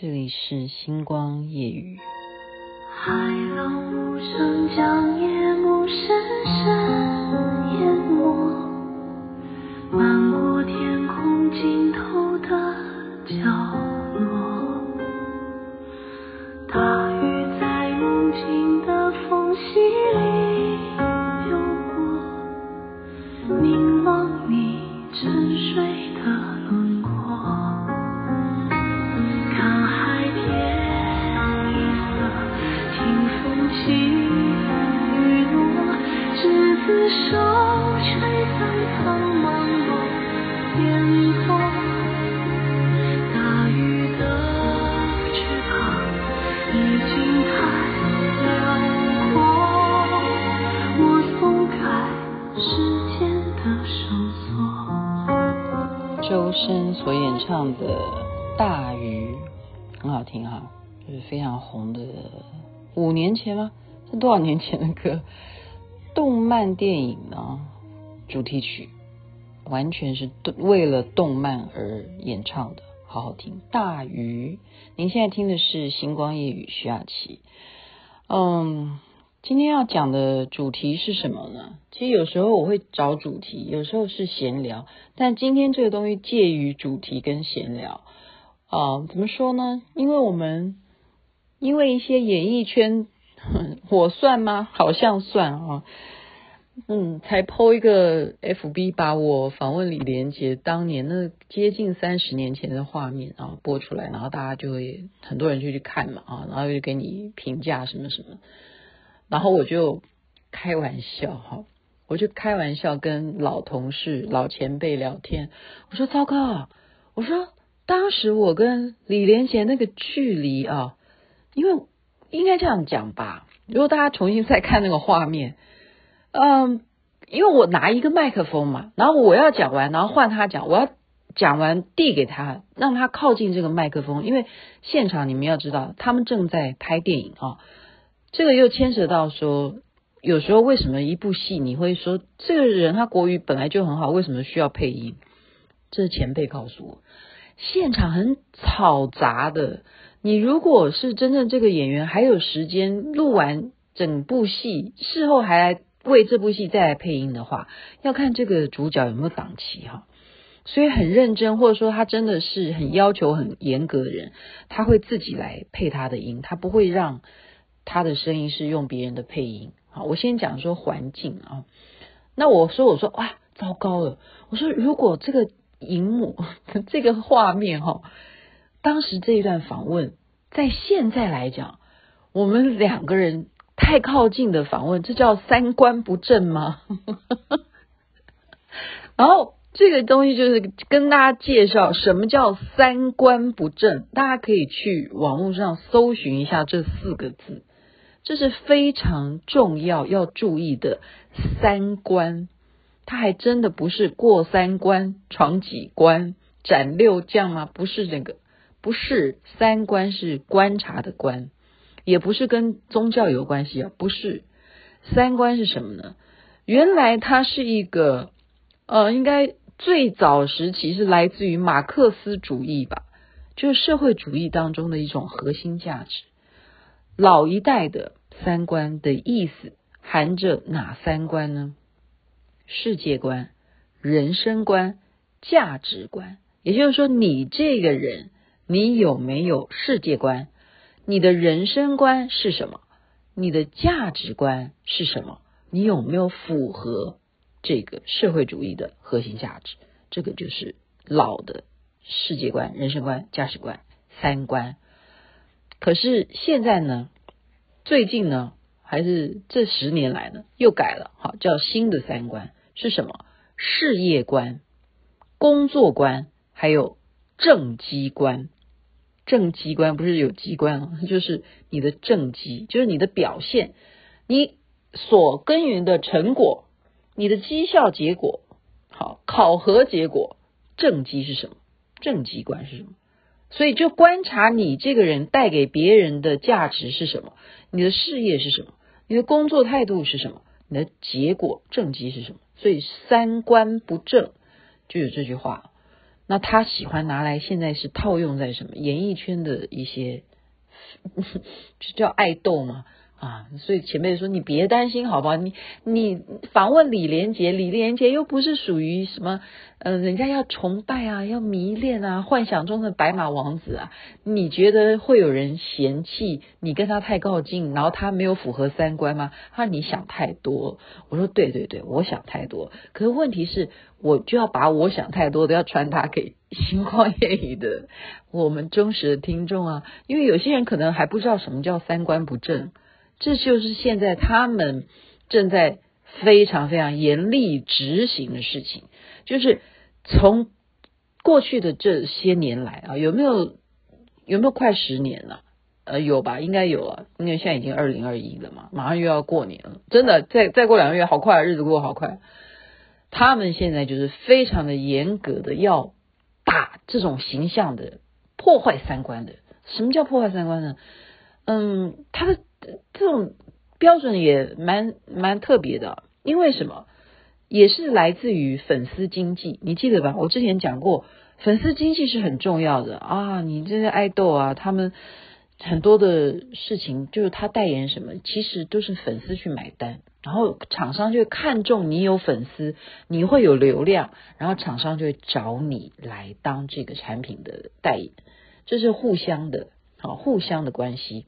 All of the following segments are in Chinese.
这里是星光夜雨。海浪无声，将夜幕深深淹没，漫过天空尽头的角落。大雨在梦境的缝隙里流过，凝望你沉睡的轮廓。周深所演唱的《大鱼》很好听哈，就是非常红的，五年前吗？是多少年前的歌？动漫电影呢？主题曲完全是为了动漫而演唱的，好好听。《大鱼》，您现在听的是《星光夜雨》徐雅琪。嗯。今天要讲的主题是什么呢？其实有时候我会找主题，有时候是闲聊，但今天这个东西介于主题跟闲聊啊、怎么说呢？因为我们因为一些演艺圈，我算吗？好像算啊。嗯，才 po 一个 FB，把我访问李连杰当年那接近三十年前的画面啊播出来，然后大家就会很多人就去看嘛啊，然后就给你评价什么什么。然后我就开玩笑哈，我就开玩笑跟老同事、老前辈聊天。我说：“糟糕，我说当时我跟李连杰那个距离啊，因为应该这样讲吧。如果大家重新再看那个画面，嗯，因为我拿一个麦克风嘛，然后我要讲完，然后换他讲，我要讲完递给他，让他靠近这个麦克风，因为现场你们要知道，他们正在拍电影啊。”这个又牵扯到说，有时候为什么一部戏你会说这个人他国语本来就很好，为什么需要配音？这是前辈告诉我，现场很嘈杂的。你如果是真正这个演员还有时间录完整部戏，事后还来为这部戏再来配音的话，要看这个主角有没有档期哈。所以很认真，或者说他真的是很要求很严格的人，他会自己来配他的音，他不会让。他的声音是用别人的配音，好，我先讲说环境啊。那我说，我说哇，糟糕了！我说，如果这个荧幕 这个画面哈，当时这一段访问，在现在来讲，我们两个人太靠近的访问，这叫三观不正吗？然后这个东西就是跟大家介绍什么叫三观不正，大家可以去网络上搜寻一下这四个字。这是非常重要要注意的三观，它还真的不是过三关闯几关斩六将吗？不是这个，不是三观是观察的观，也不是跟宗教有关系啊，不是三观是什么呢？原来它是一个呃，应该最早时期是来自于马克思主义吧，就是社会主义当中的一种核心价值。老一代的三观的意思含着哪三观呢？世界观、人生观、价值观。也就是说，你这个人，你有没有世界观？你的人生观是什么？你的价值观是什么？你有没有符合这个社会主义的核心价值？这个就是老的世界观、人生观、价值观、三观。可是现在呢？最近呢，还是这十年来呢，又改了，好，叫新的三观是什么？事业观、工作观，还有政绩观。政绩观不是有机关哦，就是你的政绩，就是你的表现，你所耕耘的成果，你的绩效结果，好，考核结果，政绩是什么？政绩观是什么？所以就观察你这个人带给别人的价值是什么？你的事业是什么？你的工作态度是什么？你的结果政绩是什么？所以三观不正就有这句话。那他喜欢拿来现在是套用在什么演艺圈的一些，就叫爱豆嘛。啊，所以前辈说你别担心，好不好？你你访问李连杰，李连杰又不是属于什么，呃，人家要崇拜啊，要迷恋啊，幻想中的白马王子啊。你觉得会有人嫌弃你跟他太靠近，然后他没有符合三观吗？他说你想太多。我说对对对，我想太多。可是问题是，我就要把我想太多的要传达给星光夜语的我们忠实的听众啊，因为有些人可能还不知道什么叫三观不正。这就是现在他们正在非常非常严厉执行的事情，就是从过去的这些年来啊，有没有有没有快十年了？呃，有吧，应该有啊，因为现在已经二零二一了嘛，马上又要过年了，真的，再再过两个月，好快，日子过好快。他们现在就是非常的严格的要打这种形象的破坏三观的。什么叫破坏三观呢？嗯，他的。这种标准也蛮蛮特别的，因为什么？也是来自于粉丝经济，你记得吧？我之前讲过，粉丝经济是很重要的啊。你这些爱豆啊，他们很多的事情，就是他代言什么，其实都是粉丝去买单，然后厂商就看中你有粉丝，你会有流量，然后厂商就会找你来当这个产品的代言，这是互相的，好，互相的关系。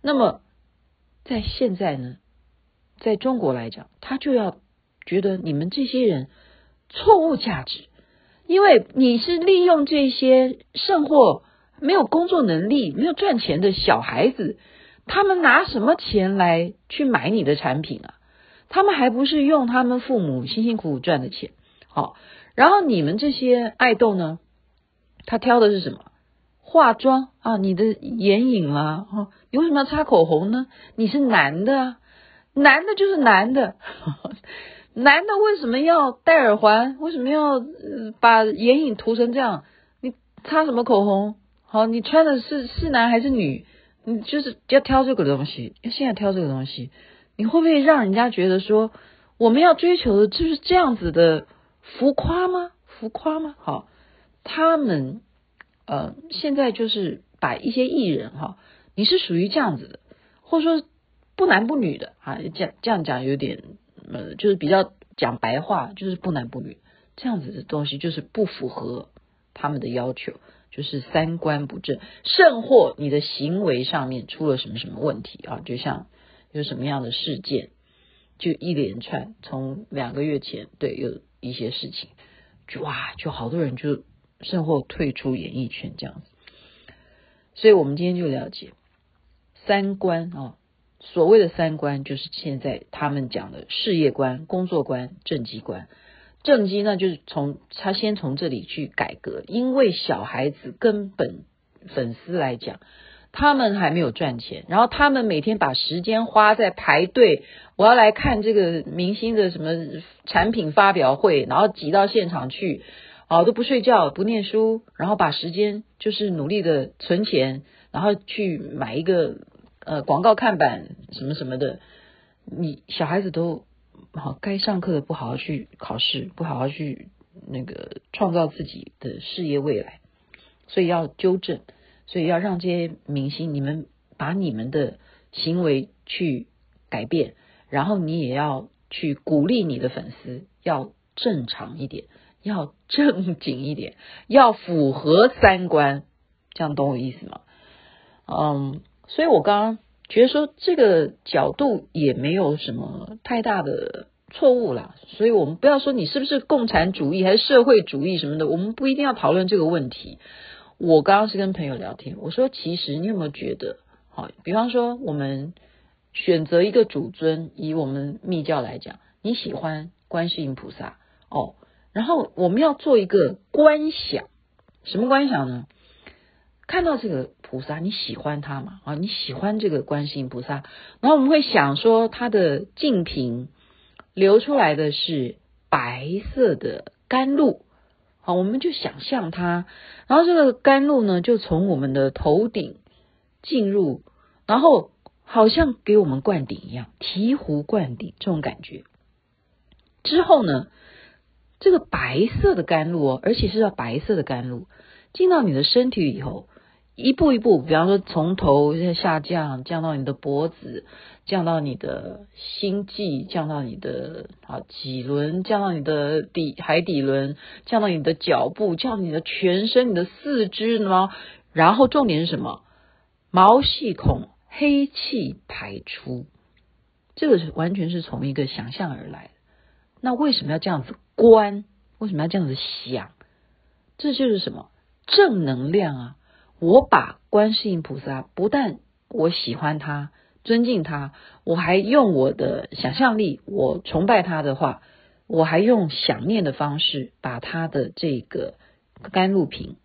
那么。在现在呢，在中国来讲，他就要觉得你们这些人错误价值，因为你是利用这些甚或没有工作能力、没有赚钱的小孩子，他们拿什么钱来去买你的产品啊？他们还不是用他们父母辛辛苦苦赚的钱？好，然后你们这些爱豆呢，他挑的是什么？化妆啊，你的眼影啊，哈，你为什么要擦口红呢？你是男的，男的就是男的，男的为什么要戴耳环？为什么要把眼影涂成这样？你擦什么口红？好，你穿的是是男还是女？你就是要挑这个东西，现在挑这个东西，你会不会让人家觉得说，我们要追求的就是这样子的浮夸吗？浮夸吗？好，他们。呃，现在就是把一些艺人哈，你是属于这样子的，或者说不男不女的啊，这样这样讲有点呃，就是比较讲白话，就是不男不女这样子的东西，就是不符合他们的要求，就是三观不正，甚或你的行为上面出了什么什么问题啊，就像有什么样的事件，就一连串，从两个月前对有一些事情，哇，就好多人就。甚或退出演艺圈这样子，所以我们今天就了解三观啊、所谓的三观就是现在他们讲的事业观、工作观、政绩观。政绩呢，就是从他先从这里去改革，因为小孩子根本粉丝来讲，他们还没有赚钱，然后他们每天把时间花在排队，我要来看这个明星的什么产品发表会，然后挤到现场去。哦，都不睡觉，不念书，然后把时间就是努力的存钱，然后去买一个呃广告看板什么什么的。你小孩子都好，该上课的不好好去考试，不好好去那个创造自己的事业未来，所以要纠正，所以要让这些明星，你们把你们的行为去改变，然后你也要去鼓励你的粉丝要正常一点。要正经一点，要符合三观，这样懂我意思吗？嗯，所以我刚刚觉得说这个角度也没有什么太大的错误啦。所以我们不要说你是不是共产主义还是社会主义什么的，我们不一定要讨论这个问题。我刚刚是跟朋友聊天，我说其实你有没有觉得，好，比方说我们选择一个主尊，以我们密教来讲，你喜欢观世音菩萨哦。然后我们要做一个观想，什么观想呢？看到这个菩萨，你喜欢他吗？啊，你喜欢这个观世音菩萨，然后我们会想说，他的净瓶流出来的是白色的甘露，好，我们就想象它，然后这个甘露呢，就从我们的头顶进入，然后好像给我们灌顶一样，醍醐灌顶这种感觉。之后呢？这个白色的甘露哦，而且是要白色的甘露进到你的身体以后，一步一步，比方说从头下降，降到你的脖子，降到你的心悸，降到你的啊脊轮，降到你的底海底轮，降到你的脚步，降到你的全身，你的四肢呢？然后重点是什么？毛细孔黑气排出，这个是完全是从一个想象而来。那为什么要这样子观？为什么要这样子想？这就是什么正能量啊！我把观世音菩萨，不但我喜欢他、尊敬他，我还用我的想象力，我崇拜他的话，我还用想念的方式，把他的这个甘露瓶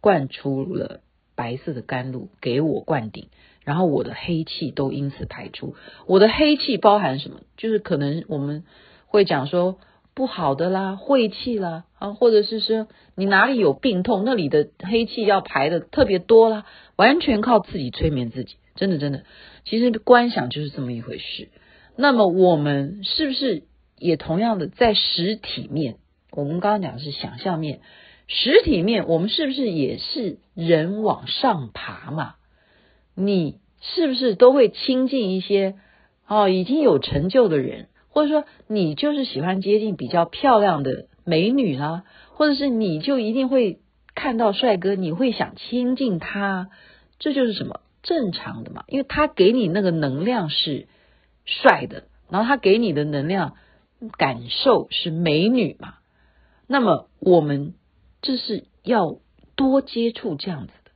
灌出了白色的甘露给我灌顶，然后我的黑气都因此排出。我的黑气包含什么？就是可能我们。会讲说不好的啦，晦气啦，啊，或者是说你哪里有病痛，那里的黑气要排的特别多啦，完全靠自己催眠自己，真的真的，其实观想就是这么一回事。那么我们是不是也同样的在实体面？我们刚刚讲的是想象面，实体面，我们是不是也是人往上爬嘛？你是不是都会亲近一些哦已经有成就的人？或者说你就是喜欢接近比较漂亮的美女啦，或者是你就一定会看到帅哥，你会想亲近他，这就是什么正常的嘛？因为他给你那个能量是帅的，然后他给你的能量感受是美女嘛。那么我们这是要多接触这样子的，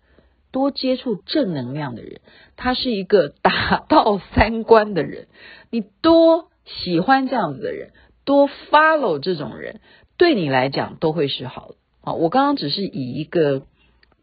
多接触正能量的人，他是一个达 到三观的人，你多。喜欢这样子的人，多 follow 这种人，对你来讲都会是好的。啊，我刚刚只是以一个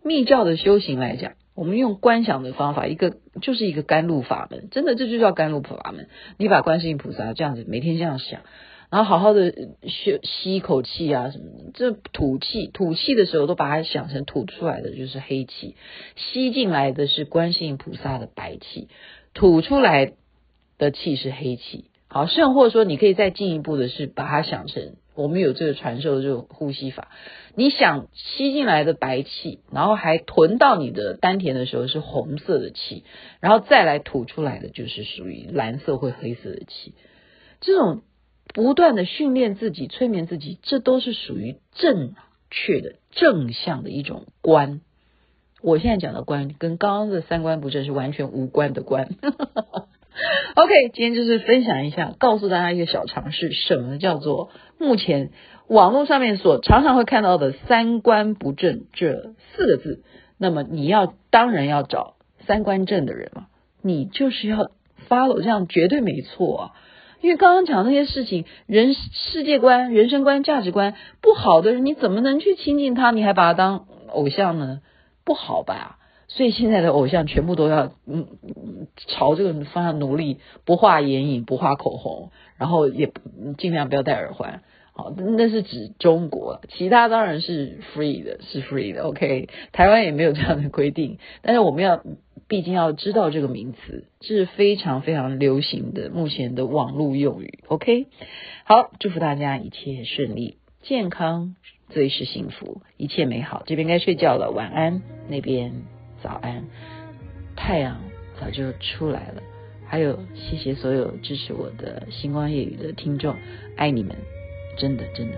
密教的修行来讲，我们用观想的方法，一个就是一个甘露法门，真的这就叫甘露法门。你把观世音菩萨这样子每天这样想，然后好好的吸吸一口气啊什么的，这吐气吐气的时候都把它想成吐出来的就是黑气，吸进来的是观世音菩萨的白气，吐出来的气是黑气。好，甚或说，你可以再进一步的是把它想成，我们有这个传授的这种呼吸法。你想吸进来的白气，然后还囤到你的丹田的时候是红色的气，然后再来吐出来的就是属于蓝色或黑色的气。这种不断的训练自己、催眠自己，这都是属于正确的正向的一种观。我现在讲的观，跟刚刚的三观不正是完全无关的观。OK，今天就是分享一下，告诉大家一个小常识，什么叫做目前网络上面所常常会看到的“三观不正”这四个字。那么你要当然要找三观正的人嘛，你就是要 follow，这样绝对没错啊。因为刚刚讲那些事情，人世界观、人生观、价值观不好的人，你怎么能去亲近他？你还把他当偶像呢？不好吧？所以现在的偶像全部都要嗯朝这个方向努力，不画眼影，不画口红，然后也尽量不要戴耳环。好，那是指中国，其他当然是 free 的，是 free 的。OK，台湾也没有这样的规定，但是我们要毕竟要知道这个名词，这是非常非常流行的目前的网络用语。OK，好，祝福大家一切顺利，健康最是幸福，一切美好。这边该睡觉了，晚安，那边。早安，太阳早就出来了。还有，谢谢所有支持我的星光夜语的听众，爱你们，真的真的。